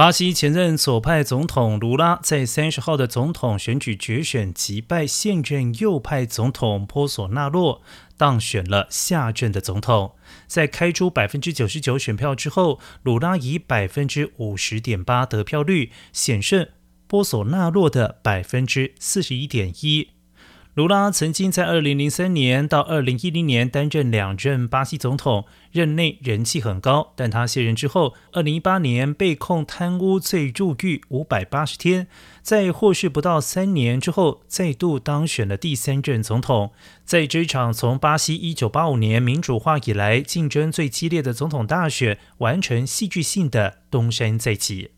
巴西前任左派总统卢拉在三十号的总统选举决选击败现任右派总统波索纳洛，当选了下任的总统。在开出百分之九十九选票之后，卢拉以百分之五十点八得票率险胜波索纳洛的百分之四十一点一。卢拉曾经在二零零三年到二零一零年担任两任巴西总统，任内人气很高。但他卸任之后，二零一八年被控贪污罪入狱五百八十天，在获释不到三年之后，再度当选了第三任总统。在这场从巴西一九八五年民主化以来竞争最激烈的总统大选，完成戏剧性的东山再起。